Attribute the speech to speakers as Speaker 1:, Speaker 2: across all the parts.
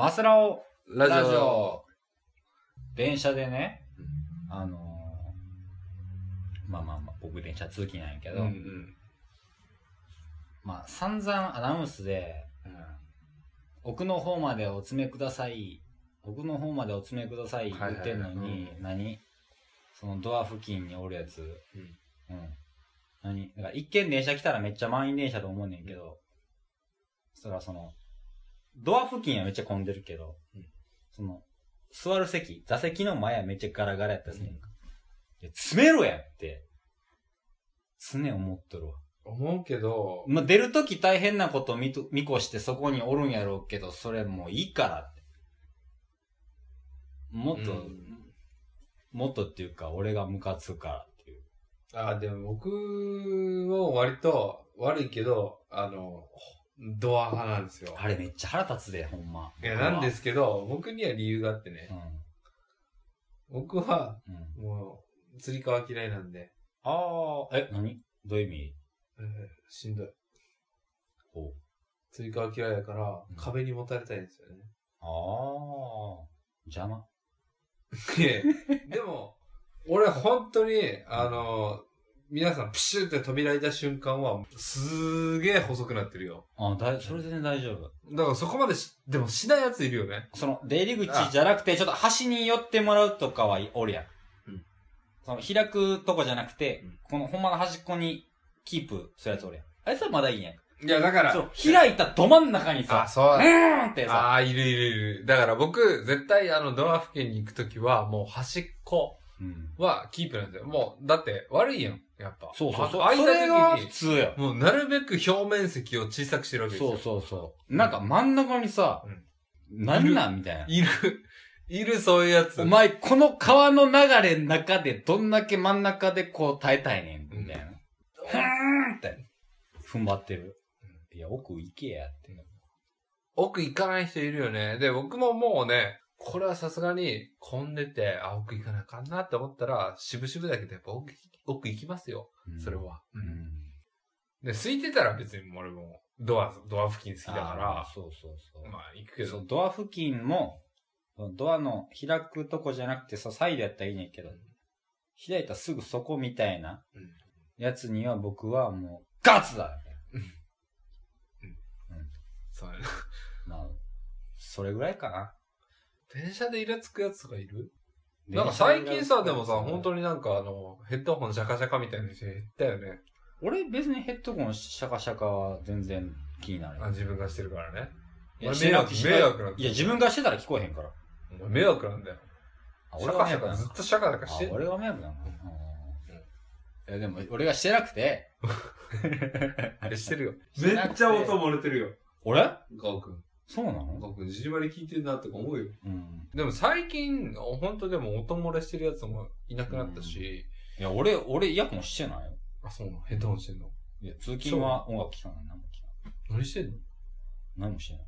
Speaker 1: マスラオ
Speaker 2: ラジオ。
Speaker 1: 電車でね、あのーまあまあまあ、僕電車通勤なんやけど、
Speaker 2: うんうん。
Speaker 1: まあ散々アナウンスで、奥の方までお詰めください、奥の方までお詰めください言
Speaker 2: はいはい。
Speaker 1: ってんの
Speaker 2: はい
Speaker 1: に、何？そのドア付近におるやつ、うん。何？だから一見電車来たらめっちゃ満員電車と思うねんけど、そしたらその、ドア付近はめっちゃ混んでるけど、
Speaker 2: うん
Speaker 1: その、座る席、座席の前はめっちゃガラガラやったりすねんか。いや詰めろやって、常思っとるわ。
Speaker 2: 思うけど、
Speaker 1: まあ、出るとき大変なこと見と見越してそこにおるんやろうけど、それもういいからって。もっと、
Speaker 2: うん
Speaker 1: もっとっていうか、俺がムカつくからっていう。
Speaker 2: あ、でも僕は割と悪いけど、あの、ドア派なんですよ。
Speaker 1: あれめっちゃ腹立つで、ほんま。
Speaker 2: いや、なんですけど、僕には理由があってね
Speaker 1: う。ん。
Speaker 2: 僕は、
Speaker 1: うん。
Speaker 2: もう、釣り革嫌いなんで、
Speaker 1: ああ、え、何？どういう意味？
Speaker 2: えーしんどい。
Speaker 1: ほう。
Speaker 2: 釣り革嫌いだから
Speaker 1: うん、
Speaker 2: 壁に持たれたいんですよね。
Speaker 1: ああ、邪魔。
Speaker 2: いやでも、俺本当に、あの、皆さんプシュって扉開いた瞬間は、すげえ細くなってるよ。
Speaker 1: あだいそれ全然大丈夫。
Speaker 2: だからそこまでし、でもしないやついるよね。
Speaker 1: その、出入り口じゃなくて、ちょっと端に寄ってもらうとかはおるやん。
Speaker 2: うん
Speaker 1: その、開くとこじゃなくて、
Speaker 2: うん
Speaker 1: このほんまの端っこにキープするやつおるやん。あいつはまだいいんやん。
Speaker 2: いや、だか
Speaker 1: そう、開いたど真ん中にさ
Speaker 2: あ、、そう
Speaker 1: う。ーんってさ、
Speaker 2: ああ、いるいるいる。だから僕、絶対あの、ドア付近に行くときは、もう端っこ
Speaker 1: うん。
Speaker 2: はキープなんですよ。もう、だって悪いやん、やっぱ。
Speaker 1: そうそうそう。
Speaker 2: あ開い
Speaker 1: それが普通よ。
Speaker 2: に、もうなるべく表面積を小さくしてるわけですよ。
Speaker 1: そうそうそう。なんか真ん中にさ、なんなんみたいな。
Speaker 2: いる、いるそういうやつ。
Speaker 1: お前、この川の流れの中でどんだけ真ん中でこう耐えたいねん、みたいな。ふーんって、踏ん張ってる。いや、奥行けやって。
Speaker 2: 奥行かない人いるよね。で、僕ももうね、これはさすがに混んでて、あ、奥行かなあかんなって思ったら、渋々だけどやっぱ奥、奥行きますよ。それ。は。
Speaker 1: う。ん。
Speaker 2: で、空いてたら別に俺も、ドア、ドア付近好きだから、
Speaker 1: そうそうそう。
Speaker 2: まあ行くけど
Speaker 1: ドア付近も、ドアの開くとこじゃなくてさ、サイドやったらいいねんけど、開いたらすぐそこみたいな
Speaker 2: うん
Speaker 1: やつには僕はもう、ガツだ
Speaker 2: そうやな。
Speaker 1: まあ、それぐらいかな。
Speaker 2: 電車でイラつくやつがいる？なんか最近さ、でもさ、本
Speaker 1: に。
Speaker 2: 当になんかあの、ヘッドホンシャカシャカみたいな人減ったよね。
Speaker 1: 俺別にヘッドコンシャカシャカは全然気になる。
Speaker 2: あ自分がしてるからね。
Speaker 1: いや
Speaker 2: 俺迷惑、迷惑なんだ
Speaker 1: いや、自分がしてたら聞こえへんから。
Speaker 2: 迷惑なんだよ。
Speaker 1: あ
Speaker 2: シャカシャカ、ずっとシャカシャカして
Speaker 1: あ、
Speaker 2: ん
Speaker 1: 俺が迷惑なの
Speaker 2: うん
Speaker 1: いや、でも、俺がしてなくて。
Speaker 2: あれしてるよ。
Speaker 1: してなくて
Speaker 2: 漏れてるよ。
Speaker 1: 俺？
Speaker 2: ガオくん。
Speaker 1: そうなの？
Speaker 2: ガオくん、ジリバリ聞いてるなとか思うよ。
Speaker 1: うん。
Speaker 2: でも最近、本当でも音漏れしてるやつもいなくなったし、
Speaker 1: いや、俺、俺イヤホンしてないよ。
Speaker 2: あ、そうなの？ヘッドホンしてんの？
Speaker 1: いや、通勤は音楽聴かない。何も聴かない。
Speaker 2: 何してんの？
Speaker 1: 何もしてない。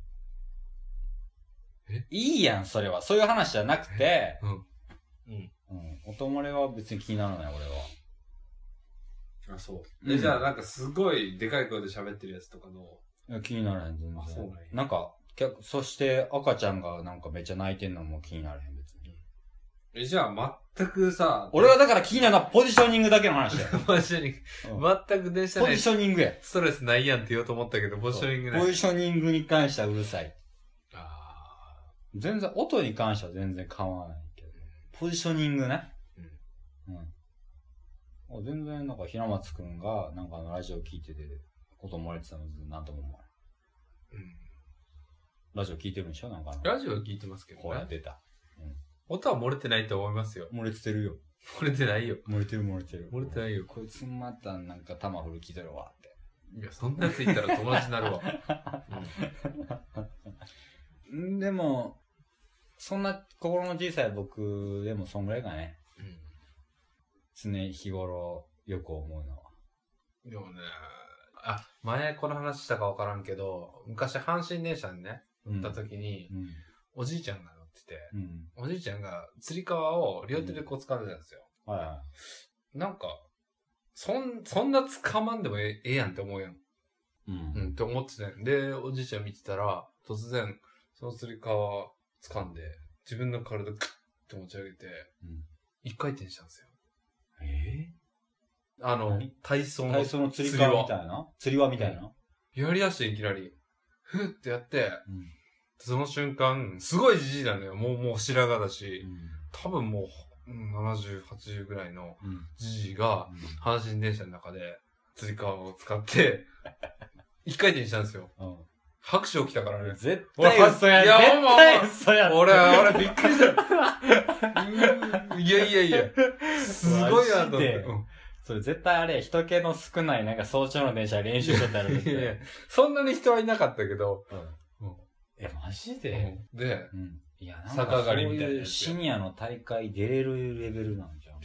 Speaker 2: え？
Speaker 1: いいやん、それは。そういう話じゃなくて、
Speaker 2: うん。
Speaker 1: うん。音漏れは別に気にならない、俺は。
Speaker 2: あ、そう。
Speaker 1: うん
Speaker 2: じゃあなんかすごいでかい声で喋ってるやつとかの、
Speaker 1: いや気にならへん、全然。
Speaker 2: あそうなんや
Speaker 1: なんか、逆そして赤ちゃんがなんかめっちゃ泣いてんのも気にならへん、別に。
Speaker 2: え、じゃあ全くさ、
Speaker 1: 俺はだから気になるのはポジショニングだけの話だよ。
Speaker 2: マジに、
Speaker 1: うん
Speaker 2: 全く電車内
Speaker 1: ポジショニングや。
Speaker 2: ストレスないやんって言おうと思ったけど、ポジショニングない。
Speaker 1: ポジショニングに関してはうるさい。
Speaker 2: あ
Speaker 1: 全然、音に関しては全然構わないけど。ポジショニングね。うん。あ全然、なんか平松くんが、なんかあのラジオ聞いてて、音漏れてたのなんとも思わない。
Speaker 2: ーうん
Speaker 1: ラジオ聞いてるんでしょ？なんか。
Speaker 2: ラジオは聞いてますけどね。
Speaker 1: こうやってた。
Speaker 2: 音は漏れてないと思いますよ。
Speaker 1: 漏れてるよ。
Speaker 2: 漏れてないよ。
Speaker 1: 漏れてる漏れてる。
Speaker 2: 漏れてないよ。
Speaker 1: こいつまたなんか玉振る気てるわって。
Speaker 2: いや、そんなやついたら友達になるわ。
Speaker 1: んでも、そんな心の小さい僕でもそんぐらいかね。
Speaker 2: うん
Speaker 1: 常日頃よく思うのは。
Speaker 2: でもね、あ、前この話したかわからんけど、昔阪神電車にね、った時に、
Speaker 1: うん。
Speaker 2: おじいちゃんが乗ってて、
Speaker 1: うん。
Speaker 2: おじいちゃんが釣り革を両手でこう掴んでたんですよ。
Speaker 1: はいは
Speaker 2: なんか、そん、そんな掴まんでもええええやんって思うやん。
Speaker 1: い。うん。
Speaker 2: うん、って思ってたんで、おじいちゃん見てたら、突然、そその釣り革掴んで、自分の体グッて持ち上げて、
Speaker 1: うん
Speaker 2: 一回転したんですよ。
Speaker 1: え
Speaker 2: あの
Speaker 1: 何、
Speaker 2: 体操の。
Speaker 1: 体操の釣り革みたいな？釣り輪みたいな？
Speaker 2: やりだしていきなり、ふーってやって、
Speaker 1: うん。
Speaker 2: その瞬間、すごいじじいなのよ。もう、もう白髪だし、多分もう、うん70、80ぐらいの
Speaker 1: うん。
Speaker 2: じじいが、阪神電車の中で、釣り革を使って、一回転したんですよ。
Speaker 1: うん。
Speaker 2: 拍手起きたからね。
Speaker 1: 絶対嘘やん。
Speaker 2: いや
Speaker 1: 絶
Speaker 2: ほんま。俺、俺びっくりした。いやいやいや、すごいなと思って。うん
Speaker 1: それ絶対あれ、人気の少ないなんか早朝の電車で練習しとったやろ。絶対
Speaker 2: いやいやそんなに人はいなかったけど、
Speaker 1: うんえ、マジで？
Speaker 2: で、
Speaker 1: うん。いや、なんか
Speaker 2: 逆上がりみたいな
Speaker 1: そうう
Speaker 2: やつ
Speaker 1: シニアの大会出れるレベルなんじゃん。
Speaker 2: わ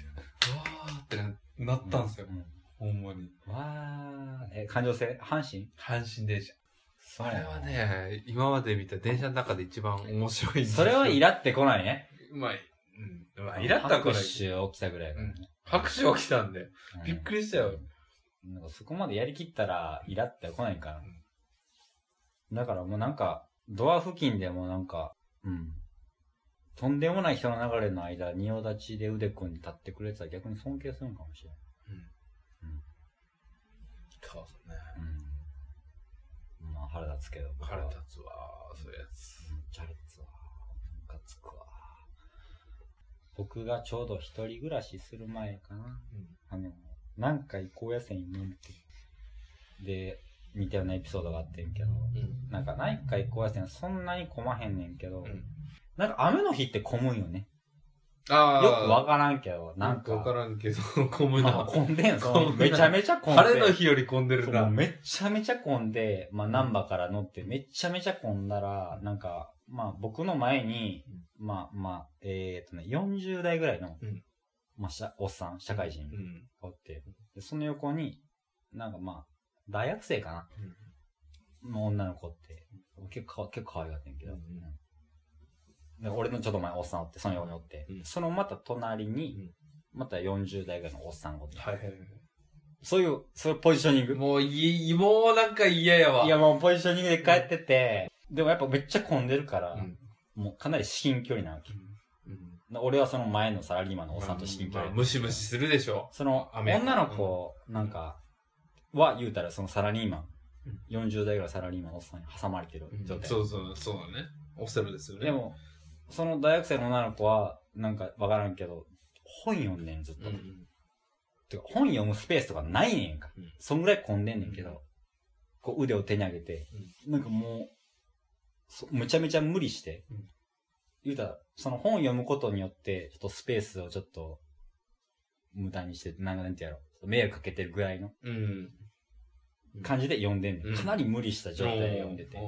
Speaker 2: ーってななったんですよ
Speaker 1: う。ん
Speaker 2: ほんまに。
Speaker 1: わー、え、環状線阪神？
Speaker 2: 阪神電車。
Speaker 1: そ
Speaker 2: あれは。ね、今まで見た電車の中で一番面白いんですよ
Speaker 1: それはイラってこないね。
Speaker 2: まあ、うん。まあ、イラったらこれ
Speaker 1: 拍。手起きたぐらいからね。
Speaker 2: 拍手起きたんで。
Speaker 1: うん
Speaker 2: びっくりしたよ。
Speaker 1: なんかそこまでやりきったら、イラってこないから。だからもうなんか、ドア付近でもなんか、うん。とんでもない人の流れの間、仁王立ちで腕組んで立ってくれてたら逆に尊敬するんかもしれない。
Speaker 2: そうですね。
Speaker 1: うん。まあ腹立つけど。
Speaker 2: 腹立つわ、そういうやつ。
Speaker 1: めっちゃ腹立つわ。ムカつくわ。僕がちょうど一人暮らしする前かな。あの、なんか高野線に乗って、で、似たようなエピソードがあってんけど、
Speaker 2: うん。
Speaker 1: なんか内海高野線そんなに混まへんねんけど、
Speaker 2: うん
Speaker 1: なんか雨の日って混むんよね。
Speaker 2: ああ。
Speaker 1: よくわからんけど、なんか、
Speaker 2: わからんけど、混む
Speaker 1: まあ
Speaker 2: な。
Speaker 1: 混んでん、そのめちゃめちゃ混んで。
Speaker 2: 晴れの日より混んでるな。
Speaker 1: めっちゃめちゃ混んで、まあ、難波から乗って、めっちゃめちゃ混んだら、なんか、まあ、僕の前に、まあ、まあ、えーっとね、40代ぐらいの、
Speaker 2: うん。
Speaker 1: まあ、しゃおっさん、社会人おって、でその横に、なんかまあ、大学生かな。の女の子って、結構結構可愛がってんけど、
Speaker 2: うん
Speaker 1: で俺のちょっと前おっさんおって、その横におって、
Speaker 2: うん
Speaker 1: そのまた隣に
Speaker 2: うん、
Speaker 1: また40代ぐらいのおっさんがおって、
Speaker 2: はいはいはい。
Speaker 1: そういう、そういうポジショニング。
Speaker 2: もういい、もうなんか嫌やわ。
Speaker 1: いや、もうポジショニングで帰ってて、でもやっぱめっちゃ混んでるから、
Speaker 2: うん。
Speaker 1: もうかなり至近距離なわけ。
Speaker 2: うん。
Speaker 1: 俺はその前のサラリーマンのおっさんと至近距離。
Speaker 2: まあムシムシするでしょ。
Speaker 1: その
Speaker 2: 雨
Speaker 1: 女の子なんかは言うたらそのサラリーマン、40代ぐらいサラリーマンのおっさんに挟まれてる状態。
Speaker 2: そうそう、そうだね。オセロですよね。
Speaker 1: で、も、その大学生の女の子は、なんかわからんけど、本読んでん、ずっと。
Speaker 2: うん。
Speaker 1: てか本読むスペースとかないねんか。
Speaker 2: うん
Speaker 1: そんぐらい混んでんねんけど、こう腕を手に上げて、なんかもう、そむちゃめちゃ無理して、
Speaker 2: うん
Speaker 1: 言うたら、その本読むことによって、ちょっとスペースをちょっと、無駄にして、なんかなんてやろう、迷惑かけてるぐらいの
Speaker 2: うん。
Speaker 1: 感じで読んでんねん。
Speaker 2: うん
Speaker 1: かなり無理した状態で読んでて。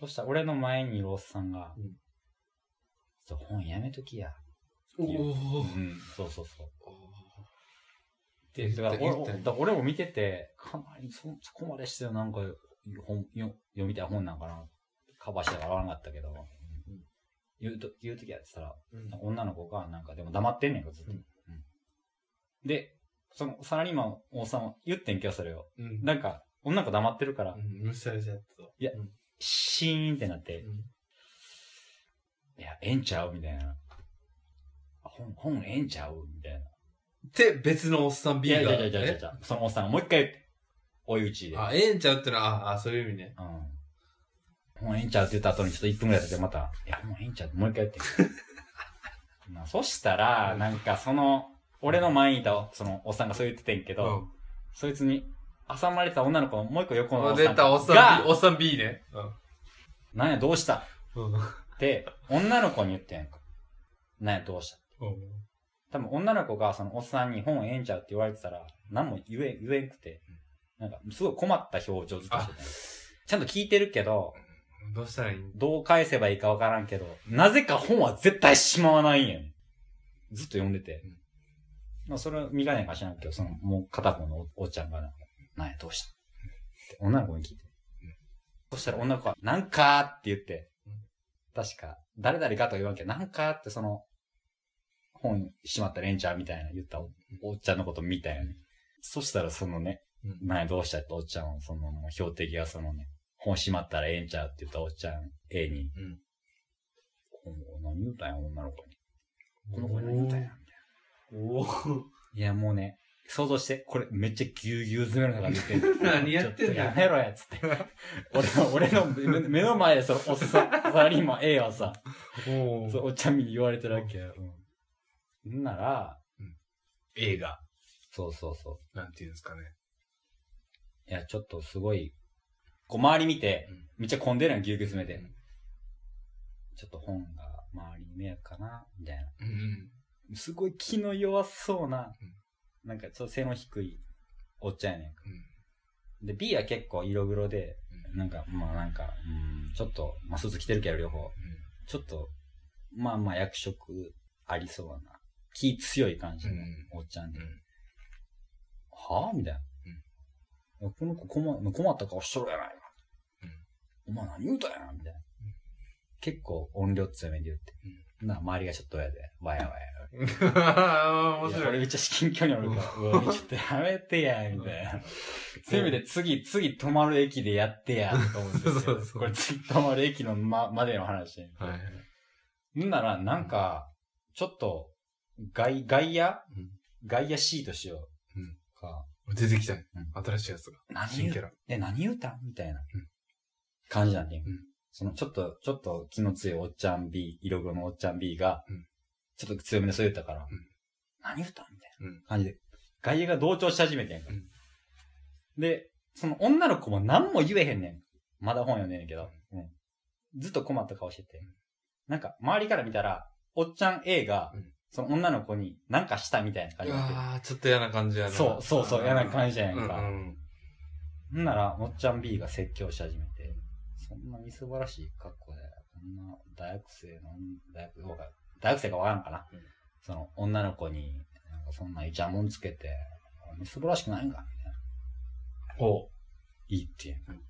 Speaker 1: そしたら俺の前にいるおっさんが、
Speaker 2: うん
Speaker 1: ちょっと本やめときや。
Speaker 2: おお
Speaker 1: うん、そうそうそう。で、
Speaker 2: 言った
Speaker 1: だから俺だから俺も見てて、かなりそそこまでしてなんか本よ読みたい本なんかな。カバーしてからなかったけど、言うと、言うときやってたら、女の子がなんかでも黙ってんねんか、ずっと。
Speaker 2: うん
Speaker 1: うんで、そのサラリーマンのおっさんは言ってんけど、それを。
Speaker 2: うん。
Speaker 1: なんか、女の子黙ってるから、
Speaker 2: 無視されちゃった。
Speaker 1: いや
Speaker 2: うん
Speaker 1: シーンってなって、いや、ええんちゃう？みたいな。本、本ええんちゃう？みたいな。
Speaker 2: で、別のおっさん
Speaker 1: い
Speaker 2: B
Speaker 1: や
Speaker 2: が。
Speaker 1: いやいやいやいやそのおっさんがもう一回。追い打ちで。
Speaker 2: あ、ええんちゃうってのは、ああ、そういう意味ね。
Speaker 1: うん。もうええんちゃうって言った後にちょっと1分ぐらい経ってまた、いや、もうええんちゃうってもう一回言って。まあ、そしたら、なんかその、俺の前にいた、そのおっさんがそう言っててんけど、そいつに挟まれてた女の子のもう一個横のお
Speaker 2: うん。
Speaker 1: っさん
Speaker 2: 出た、おっさん
Speaker 1: が
Speaker 2: B、おっさん B ね。
Speaker 1: なんや、どうした？
Speaker 2: うん。
Speaker 1: 女の子に言ってんやんか。なんや、どうした多分女の子がそのおっさんに本ええんちゃうって言われてたら、何も言え、言えんくて、なんかすごい困った表情ずっとしてたよちゃんと聞いてるけど、
Speaker 2: どうしたらいい
Speaker 1: どう返せばいいかわからんけど、なぜか本は絶対しまわないんやねずっと読んでて。まあそれは見かねんか知らんけど、その、もう片方のおおっちゃんがなんか、なんや、どうしたって。女の子に聞いて。そしたら女の子は、なんかーって言って、確か、誰々かとは言わんけど、なんかーってその、本しまったレンチャーみたいな言ったおおっちゃんのこと見たよね。そしたらそのね、
Speaker 2: うん
Speaker 1: なんや、どうしたっておっちゃんは、その、標的がそのね、本閉まったらええんちゃうって言ったおっちゃん A に、
Speaker 2: うん
Speaker 1: お何言うたんや、女の子に。この子に何言うたんや、みたいな。
Speaker 2: おー。
Speaker 1: いや、もうね、想像して、これめっちゃぎゅうぎゅう詰めの中で言ってる
Speaker 2: 何やってんの
Speaker 1: ちょとやめろや、つって。俺の、俺の目目の前でそのおっさん、サラリーマン A はさ、
Speaker 2: お
Speaker 1: そうおっちゃに言われてるわけよ。うん。んなら、
Speaker 2: 映画。
Speaker 1: そうそうそ
Speaker 2: なんていうんですかね。
Speaker 1: う。いや、ちょっとすごい、こう周り見て、
Speaker 2: うん
Speaker 1: めっちゃ混んでるやん、ぎゅうぎゅう詰めて。
Speaker 2: うん
Speaker 1: ちょっと本が周りに迷惑かな、みたいな。
Speaker 2: うん。
Speaker 1: すごい気の弱そうな、
Speaker 2: うん
Speaker 1: なんかちょっと背の低いおっちゃんやねんか。
Speaker 2: うん。
Speaker 1: で、B は結構色黒で、
Speaker 2: うん
Speaker 1: なんか、まあなんか、うん、ちょっと、まあスーツ着てるけど両方、ちょっと、まあまあ役職ありそうな、気強い感じのおっちゃんで、
Speaker 2: うん
Speaker 1: はぁ？みたいな。この子困困った顔しとるやないか。お前何言うたんやみたいな。結構音量強めで言って。な、周りがちょっと親で、わやわや。
Speaker 2: 面白い。
Speaker 1: 俺めっちゃ至近距離おるから、うわ、ちょっとやめてや、みたいな。せめて次、次止まる駅でやってや、と思うんですよ。
Speaker 2: そうそう
Speaker 1: これ次止まる駅のま、までの話。
Speaker 2: はいはい。
Speaker 1: んなら、なんか、ちょっと、外、外野？
Speaker 2: うん
Speaker 1: 外野 C としよう。
Speaker 2: うん
Speaker 1: か。
Speaker 2: 出てきたね
Speaker 1: うん
Speaker 2: 新しいやつが。
Speaker 1: 何
Speaker 2: 新キャラ。
Speaker 1: え、何言うた？んみたいな
Speaker 2: うん
Speaker 1: 感じなんで、
Speaker 2: ん
Speaker 1: その、ちょっと、ちょっと気の強いおっちゃん B、色黒のおっちゃん B が
Speaker 2: うん、
Speaker 1: ちょっと強めでそう言ったから、
Speaker 2: ん。
Speaker 1: 何たんみたいな
Speaker 2: うん。
Speaker 1: 感じで、外野が同調し始めてんか
Speaker 2: うん。
Speaker 1: で、その女の子も何も言えへんねん。まだ本読んでんねんけど、うん。ずっと困った顔してて。なんか、周りから見たら、おっちゃん A が
Speaker 2: うん、
Speaker 1: その女の子に何かしたみたいな感じになってる。
Speaker 2: ああ、ちょっと嫌な感じやな。
Speaker 1: そう、そうそう、嫌な感じじゃないか。
Speaker 2: うん。
Speaker 1: んなら、おっちゃん B が説教し始めて、そんなみすぼらしい格好で、こんな大学生の、大学、大学生かわからんかな。
Speaker 2: うん
Speaker 1: その、女の子に、なんかそんなイチャモンつけて、みすぼらしくないんかみたいな。
Speaker 2: おう。
Speaker 1: いいって言う。
Speaker 2: うん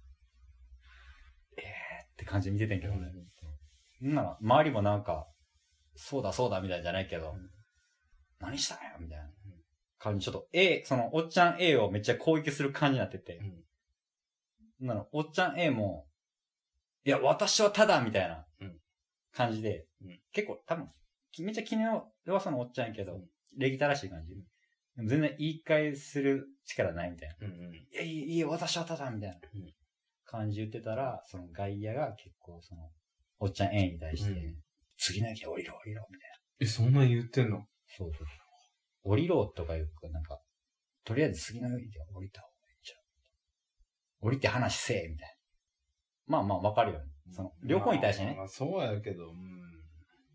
Speaker 1: えーって感じで見ててんけどね。んなら、周りもなんか、そうだそうだみたいじゃないけど、
Speaker 2: うん
Speaker 1: 何したんやみたいな感じ。ちょっと A、その、おっちゃん A をめっちゃ攻撃する感じになってて、なの、おっちゃん A も、いや、私はただみたいな
Speaker 2: うん
Speaker 1: 感じで、
Speaker 2: うん
Speaker 1: 結構多分、きめっちゃ気の弱さのおっちゃんやけど、
Speaker 2: うん
Speaker 1: 礼儀正しい感じ。でも全然言い返する力ないみたいな。
Speaker 2: うんうん。
Speaker 1: いや、いい、いいよ、私はただみたいな
Speaker 2: うん
Speaker 1: 感じ言ってたら、その外野が結構その、おっちゃん A に対して、
Speaker 2: うん
Speaker 1: 次の駅降りろ、降りろ、みたいな。
Speaker 2: え、そんなん言ってんの？
Speaker 1: そうそうそう。降りろとかいうか、なんか、とりあえず次の駅で降りた方がいいんちゃう？降りて話せえ、みたいな。まあまあわかるよね。その、両方に対してね。
Speaker 2: まあ。そうやけど、うん。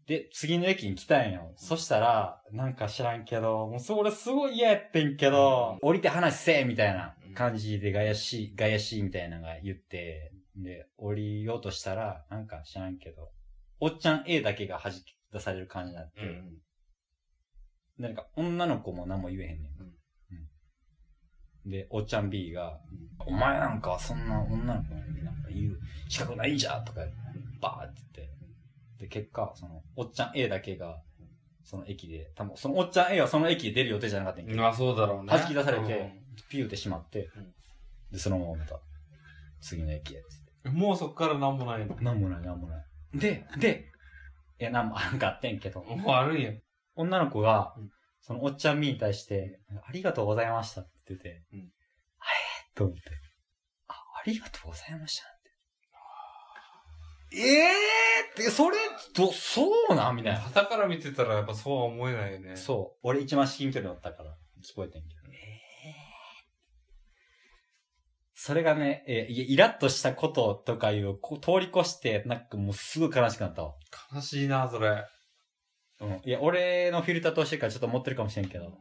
Speaker 1: で、次の駅に来たんよ。そしたら、なんか知らんけど、もうそれすごい嫌やってんけど、降りて話せえみたいな感じでガヤシー、ガヤシーみたいなのが言って、で、降りようとしたら、なんか知らんけど、おっちゃん A だけが弾き出される感じになって、
Speaker 2: うん。
Speaker 1: なんか女の子も何も言えへんねん。うんで、おっちゃん B が、お前なんかそんな女の子になんか言う資格ないんじゃとか、バーって言って。で、結果、その、おっちゃん A だけが、その駅で、多分そのおっちゃん A はその駅で出る予定じゃなかったんやけど、
Speaker 2: まあそうだろうね。
Speaker 1: 弾き出されて
Speaker 2: うん
Speaker 1: ピューってしまって
Speaker 2: うん、
Speaker 1: で、そのまままた、次の駅へ、つって。
Speaker 2: もうそっからなんもないの。
Speaker 1: なんもない、なんもない。で、で、いや、なんもあんかってんけど、
Speaker 2: もうあるんや。
Speaker 1: 女の子が
Speaker 2: うん、
Speaker 1: そのおっちゃん B に対して、ありがとうございましたって言ってて、
Speaker 2: うん
Speaker 1: あれ？と思って、あ、ありがとうございましたって。ええー、って、それ、ど、そうなん？みたいな。
Speaker 2: 旗から見てたらやっぱそうは思えないよね。
Speaker 1: そう。俺一番至近距離だったから、聞こえてんけど。ええそれがね、えーいや、イラッとしたこととかいう、こう通り越して、なんかもうすぐ悲しくなったわ。
Speaker 2: 悲しいな、それ。
Speaker 1: うん。いや、俺のフィルターとしてからちょっと持ってるかもしれんけど、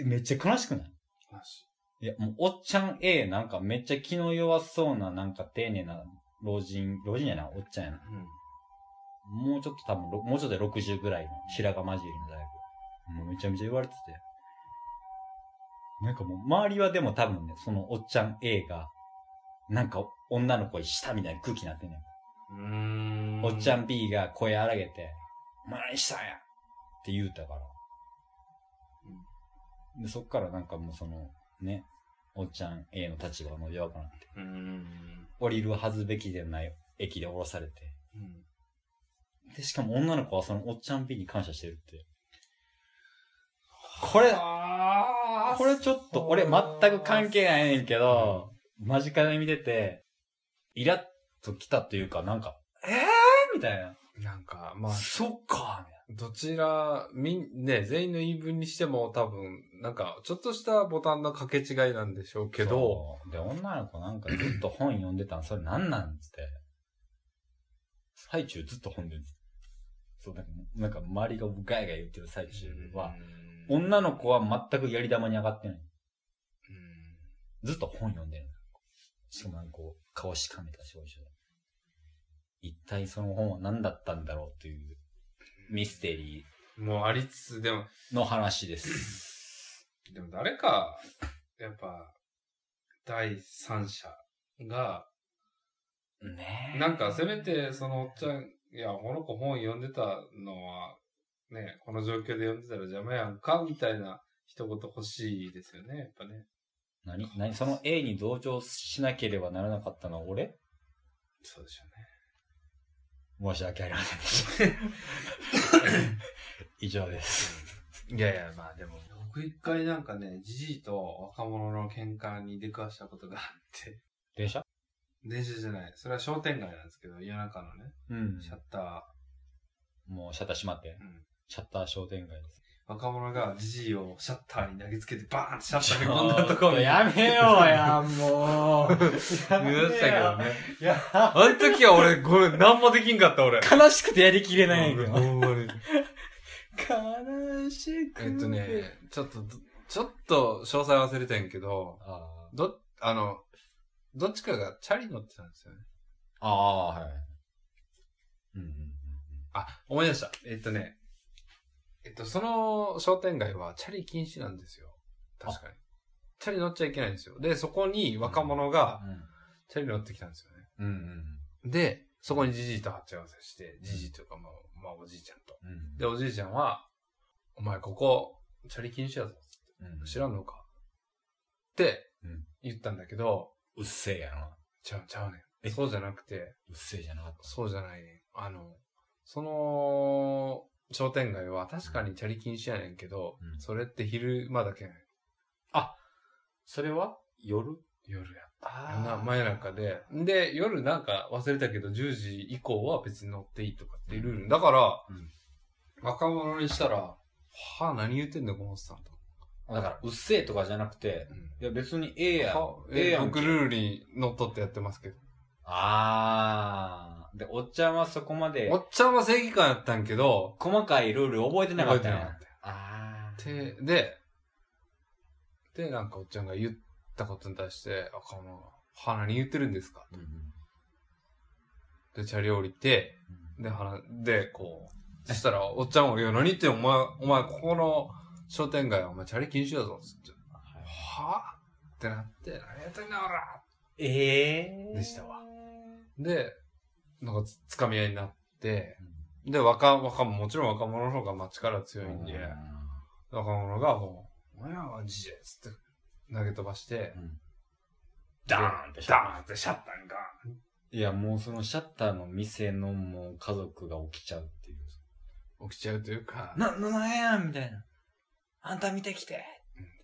Speaker 1: えめっちゃ悲しくない？
Speaker 2: 悲し
Speaker 1: いや、もう、おっちゃん A なんかめっちゃ気の弱そうな、なんか丁寧な老人、老人やな、おっちゃんやな。
Speaker 2: い。うん。
Speaker 1: もうちょっと多分ろ、もうちょっとで60ぐらいの白髪混じりの大学。もうめちゃめちゃ言われてて。なんかもう、周りはでも多分ね、そのおっちゃん A が、なんか女の子にしたみたいな空気になってんねん。
Speaker 2: うーん。
Speaker 1: おっちゃん B が声荒げて、お前何したんやって言うたから。で、そっからなんかもうその、ね、おっちゃん A の立場の弱くなって。
Speaker 2: うん。
Speaker 1: 降りるはずべきでない駅で降ろされて。
Speaker 2: うん。
Speaker 1: で、しかも女の子はそのおっちゃん B に感謝してるって。これ、これちょっと、俺全く関係ないねんけど、間近で見てて、イラッときたというか、なんか、えーみたいな。
Speaker 2: なんか、まあ、
Speaker 1: そっか
Speaker 2: どちら、みん、ね、全員の言い分にしても多分、なんか、ちょっとしたボタンの掛け違いなんでしょうけど、
Speaker 1: で、女の子なんかずっと本読んでたん、それなんなんつって。最中ずっと本読んでた。そう、なんか、なんか周りがガヤガヤ言ってる最中は、
Speaker 2: うん、
Speaker 1: 女の子は全くやり玉に上がってない。
Speaker 2: うん
Speaker 1: ずっと本読んでる。しかもなんかこう、顔しかめた少女で。一体その本は何だったんだろうというミステリ
Speaker 2: もうありつつ、でも、
Speaker 1: ーの話です。
Speaker 2: でも誰か、やっぱ、第三者が、
Speaker 1: ねえ。
Speaker 2: なんかせめて、そのおっちゃん、いや、この子本読んでたのは、ね、この状況で読んでたら邪魔やんか、みたいな一言欲しいですよね、やっぱね。
Speaker 1: 何何その A に同情しなければならなかったのは俺？
Speaker 2: そうでしょうね。
Speaker 1: 申し訳ありませんでした。以上です。
Speaker 2: いやいや、まあでも。僕一回なんかね、じじいと若者の喧嘩に出くわしたことがあって。
Speaker 1: 電車？
Speaker 2: 電車じゃない。それは商店街なんですけど、夜中のね、
Speaker 1: うん
Speaker 2: シャッタ
Speaker 1: もうシャッター閉まって
Speaker 2: ー。。うん。
Speaker 1: シャッター商店街です。
Speaker 2: 若者がじじいをシャッターに投げつけてバーンってシャッターが込んだところに。
Speaker 1: やめようや、もう。
Speaker 2: 見ましたけどね。
Speaker 1: いや、
Speaker 2: あの時は俺、これ何もできんかった俺。
Speaker 1: 悲しくてやりきれないんやけど。
Speaker 2: ほんまに。
Speaker 1: 悲しくて。
Speaker 2: えっとね、ちょっと、ちょっと詳細忘れてんけど、
Speaker 1: あー
Speaker 2: ど、あの、どっちかがチャリ乗ってたんですよね。
Speaker 1: あー、はい。うんうんうん
Speaker 2: あ、思い出した。えっとね、えっと、その商店街はチャリ禁止なんですよ。確かに。チャリ乗っちゃいけないんですよ。で、そこに若者がチャリ乗ってきたんですよね。
Speaker 1: うん。うんうん
Speaker 2: で、そこにじじいと鉢合わせして、じじいというか、まあ、まあ、おじいちゃんと。
Speaker 1: うん。
Speaker 2: で、おじいちゃんは、お前ここ、チャリ禁止やぞ。
Speaker 1: うん
Speaker 2: 知らんのかって
Speaker 1: うん
Speaker 2: 言ったんだけど、
Speaker 1: うっせえやな。
Speaker 2: ちゃうちゃうね
Speaker 1: え？
Speaker 2: ん。そうじゃなくて、
Speaker 1: うっせえじゃなかった。
Speaker 2: そうじゃないねん。あの、その、商店街は確かにチャリ禁止やねんけど、
Speaker 1: うん
Speaker 2: それって昼間だけやねん。
Speaker 1: それは？夜？
Speaker 2: 夜や。
Speaker 1: あ
Speaker 2: 夜な真夜中で。で、夜なんか忘れたけど、10時以降は別に乗っていいとかっていうルール。だから、
Speaker 1: うん
Speaker 2: 若者にしたら、はあ、何言ってんだ、このおっさんと。
Speaker 1: だから、うっせえとかじゃなくて、いや別にええやん。
Speaker 2: は
Speaker 1: ええやん
Speaker 2: 僕ルールにのっとってやってますけど。
Speaker 1: あー。で、おっちゃんはそこまで
Speaker 2: お、っちゃんは正義感やったんけど、
Speaker 1: 細かいルール覚えてなかったんや。あー。
Speaker 2: で、で、で、なんかおっちゃんが言ったことに対して、あ、この、は、何言ってるんですか
Speaker 1: うんうん。
Speaker 2: で、チャリ降りて、で、はな、で、こう、そしたら、おっちゃんも、いや、何言ってお前、お前、ここの商店街はお前、チャリ禁止だぞ、つって。はってなって、何やってんだ、おら。
Speaker 1: ええー。
Speaker 2: でしたわ。で、なんかつ、つかみ合いになって、で、若、若者、もちろん若者の方が街から強いんで、若者がもう、お前はマジで、つって、投げ飛ばして、
Speaker 1: うんダーンって
Speaker 2: ダーンってシャッターにガーン
Speaker 1: いや、もうそのシャッターの店のもう家族が起きちゃうっていう。
Speaker 2: 起きちゃうというか、
Speaker 1: な、な、なんやみたいな。あんた見てきて。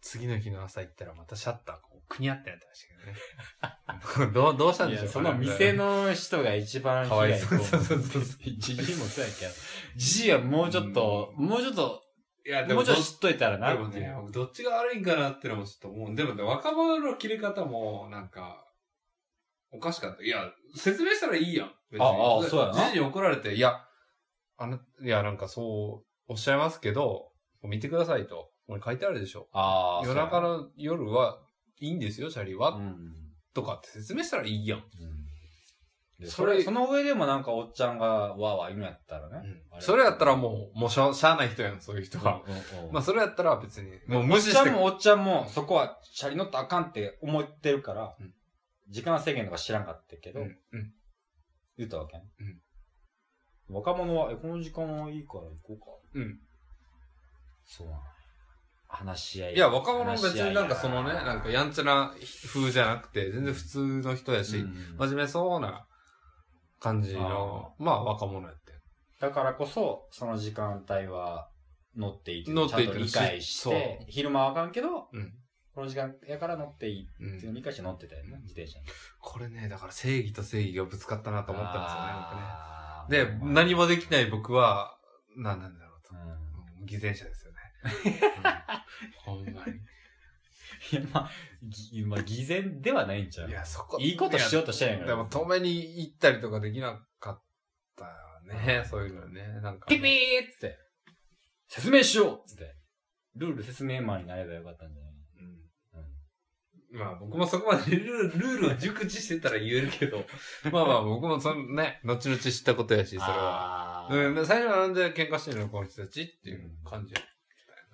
Speaker 2: 次の日の朝行ったらまたシャッターこう、くにゃってなってましたけどね。どう、どうしたんでしょう？
Speaker 1: その店の人が一番
Speaker 2: かわいそう
Speaker 1: 被害
Speaker 2: そうそうそう
Speaker 1: じじいもそうやけど。じじいはもうちょっと、もうちょっと、
Speaker 2: いや、
Speaker 1: もうちょっと知っといたらな
Speaker 2: でもね、僕どっちが悪いんかなってのもちょっと思う。でもね、若者の切り方も、なんか、おかしかった。いや、説明したらいいやん。別に
Speaker 1: ああそうやな
Speaker 2: じじいに怒られて、いや、あの、いや、なんかそう、おっしゃいますけど、見てくださいと。これ書いてあるでしょ。
Speaker 1: ああ、
Speaker 2: 夜中の夜はいいんですよ、チャリは。
Speaker 1: うん。
Speaker 2: とかって説明したらいいやん。
Speaker 1: で
Speaker 2: それ
Speaker 1: それ、その上でもなんかおっちゃんがわーわー言うんやったらね。あれ
Speaker 2: それやったらもう、もうしゃしゃあない人やん、そういう人は。
Speaker 1: うんうんうん
Speaker 2: まあ、それやったら別に、もう
Speaker 1: おっ
Speaker 2: 無視して
Speaker 1: ちゃんもおっちゃんも、そこは、シャリ乗ったらあかんって思ってるから、
Speaker 2: うん
Speaker 1: 時間制限とか知らんかったけど、
Speaker 2: うん、うん。
Speaker 1: 言ったわけね。若者は、え、この時間はいいから行こうか。
Speaker 2: うん。
Speaker 1: そうなの話し合い。
Speaker 2: いや、若者別になんかそのね、なんかやんちゃな風じゃなくて、全然普通の人やし、
Speaker 1: うん
Speaker 2: 真面目そうな感じの、まあ若者やって。
Speaker 1: だからこそ、その時間帯は乗っていていう
Speaker 2: 乗っていい
Speaker 1: ちゃんと理解して、昼間はあかんけど、
Speaker 2: うん。
Speaker 1: この時間やから乗っていい
Speaker 2: うん
Speaker 1: っていうのを理解して乗ってたよね、自転車に。
Speaker 2: これね、だから正義と正義がぶつかったなと思ったんですよね、僕ね。で、何もできない僕は、何なんだろうと。
Speaker 1: うん
Speaker 2: うん偽善者ですよほんまに。
Speaker 1: いや、まあ、ぎまあ、偽善ではないんちゃう？
Speaker 2: いや、そこ。
Speaker 1: いいことしようとしてないから。
Speaker 2: でも、止めに行ったりとかできなかったよね。そういうのね。なんか。
Speaker 1: ピピーっつって、説明しようっつって、ルール説明マンになればよかったんじゃない
Speaker 2: うん。まあ僕もそこまでルール、ルールを熟知してたら言えるけど、まあまあ僕もそのね、後々知ったことやし、それは。
Speaker 1: あー
Speaker 2: うん、最初はなんで喧嘩してるのこの人たちっていう感じ。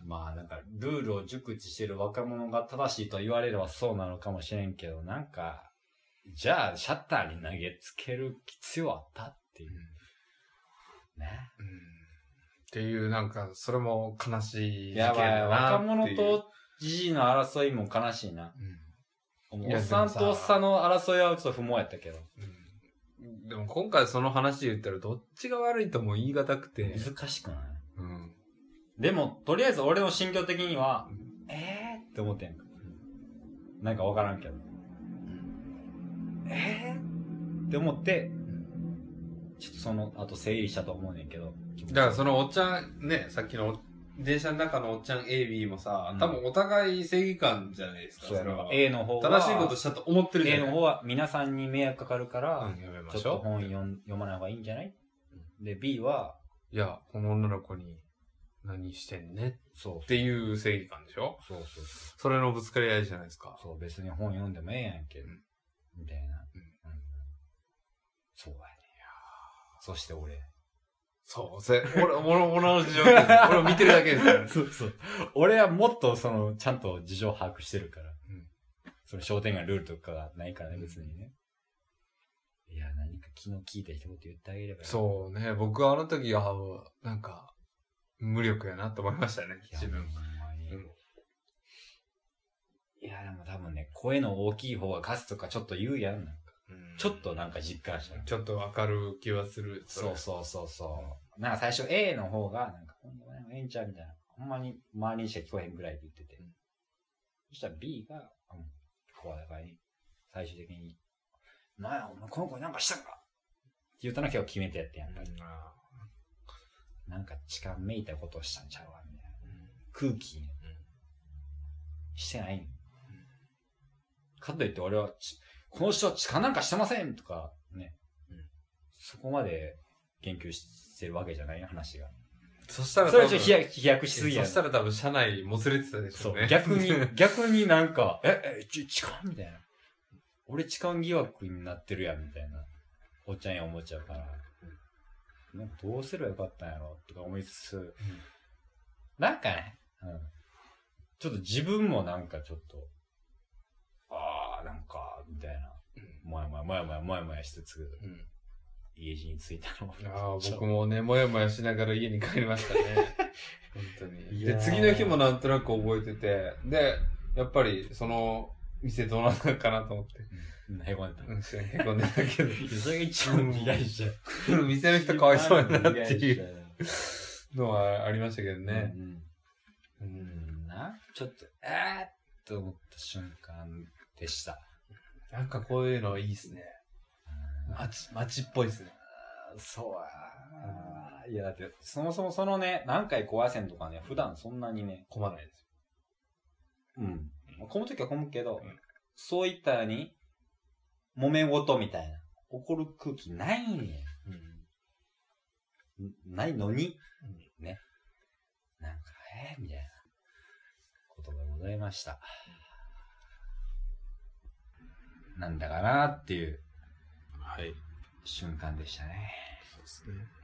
Speaker 1: まあなんか、ルールを熟知してる若者が正しいと言われればそうなのかもしれんけど、なんか、じゃあシャッターに投げつける必要あったっていう。ね。
Speaker 2: うん。っていう、なんか、それも悲しい事件だな
Speaker 1: 若
Speaker 2: っていう。
Speaker 1: 者とじじいの争いも悲しいな。
Speaker 2: うん、
Speaker 1: おっさんとおっさんの争いはちょっと不毛やったけど。
Speaker 2: うん。でも今回その話言ったらどっちが悪いとも言い難くて。
Speaker 1: 難しくない？
Speaker 2: うん。
Speaker 1: でも、とりあえず俺の心境的には
Speaker 2: う、
Speaker 1: えーって思ってんか。なんかわからんけど。えーって思って、ちょっとその後整理したと思うねんけど。
Speaker 2: だからそのおっちゃん、ね、さっきの電車の中のおっちゃん A、B もさ、
Speaker 1: うん
Speaker 2: 多分お互い正義感じゃないですか。
Speaker 1: そうやろ
Speaker 2: れは。
Speaker 1: A の方は、
Speaker 2: 正しいことしたと思ってるじゃ
Speaker 1: A
Speaker 2: ない
Speaker 1: の方は皆さんに迷惑かかるから、
Speaker 2: うん、やめま
Speaker 1: ちょっ
Speaker 2: しょう。
Speaker 1: と本読ん読まない方がいいんじゃない？で、B は、
Speaker 2: いや、この女の子に何してんね？
Speaker 1: そう
Speaker 2: っていう正義感でしょ？
Speaker 1: そうそう
Speaker 2: それのぶつかり合いじゃないですか。
Speaker 1: そう、別に本読んでもええやんけ、
Speaker 2: ん
Speaker 1: みたいな。
Speaker 2: うん
Speaker 1: うんそうやね。そして俺。
Speaker 2: そう、せ、俺、俺、俺の事情です。俺を見てるだけですから。
Speaker 1: そうそう。俺はもっとその、ちゃんと事情把握してるから。
Speaker 2: うん
Speaker 1: その商店街ルールとかがないからね、別にね。いや、何か昨日聞いた一言言ってあげればう。
Speaker 2: そうね、僕はあの時は、なんか、無力やなと思いましたね、自分。
Speaker 1: いや、でも多分ね、声の大きい方が勝つとかちょっと言うやん。なんかちょっとなんか実感した。
Speaker 2: ちょっとわかる気はする。
Speaker 1: そうそうそうそう。なんか最初 A の方が、なんか、ほんまにええんちゃうみたいな。ほんまに周りにしか聞こえへんぐらいで言ってて。
Speaker 2: うんそ
Speaker 1: したら B が、うん、声高い。最終的に、なんや、お前この子になんかしたんか？って言ったのは結構決めてやってやんか。なんか痴漢めいたことをしたんちゃうわ、みたいな。空気に、してないんかといって俺は、ちこの人は痴漢なんかしてませんとか、ね。
Speaker 2: うん
Speaker 1: そこまで言及してるわけじゃない話が。
Speaker 2: そしたら
Speaker 1: それはちょっと飛躍飛躍しすぎやん。
Speaker 2: そしたら多分車内もつれてたでし
Speaker 1: そう
Speaker 2: ょうね。、
Speaker 1: 逆に、逆になんか、え、え、ち、痴漢みたいな。俺痴漢疑惑になってるやん、みたいな。おっちゃんや思っちゃうから。なんかどうすればよかったんやろとか思いつつ、なんかね、うん。ちょっと自分もなんかちょっと、あー、なんか、みたいな。もやもやもやもやもやもやしつつ、
Speaker 2: うん
Speaker 1: 家路に着いたのを。
Speaker 2: ああ、僕もね、もやもやしながら家に帰りましたね。本当に。で、次の日もなんとなく覚えてて、で、やっぱり、その、店どうなったのかなと思って。
Speaker 1: うん、へこんでた。
Speaker 2: うん、へこんでたけど。
Speaker 1: それが一番嫌いじゃん。
Speaker 2: 店の人かわいそうやなって
Speaker 1: 一
Speaker 2: いうのはありましたけどね。
Speaker 1: うん
Speaker 2: う。
Speaker 1: うんん。な、ちょっと、えーっと思った瞬間でした。
Speaker 2: なんかこういうのいいっすね。街、街っぽいっすね。
Speaker 1: そうや。いや、だって、そもそもそのね、何回壊せんとかね、普段そんなにね、
Speaker 2: 混まないです
Speaker 1: うん。混むときは混むけど、
Speaker 2: うん
Speaker 1: そういったように、揉め事みたいな、起こる空気ないね。ん。ないのに、ね。なんか、えー、みたいな、ことがございました。なんだかなっていう
Speaker 2: はい。
Speaker 1: 瞬間でしたね。
Speaker 2: そうですね。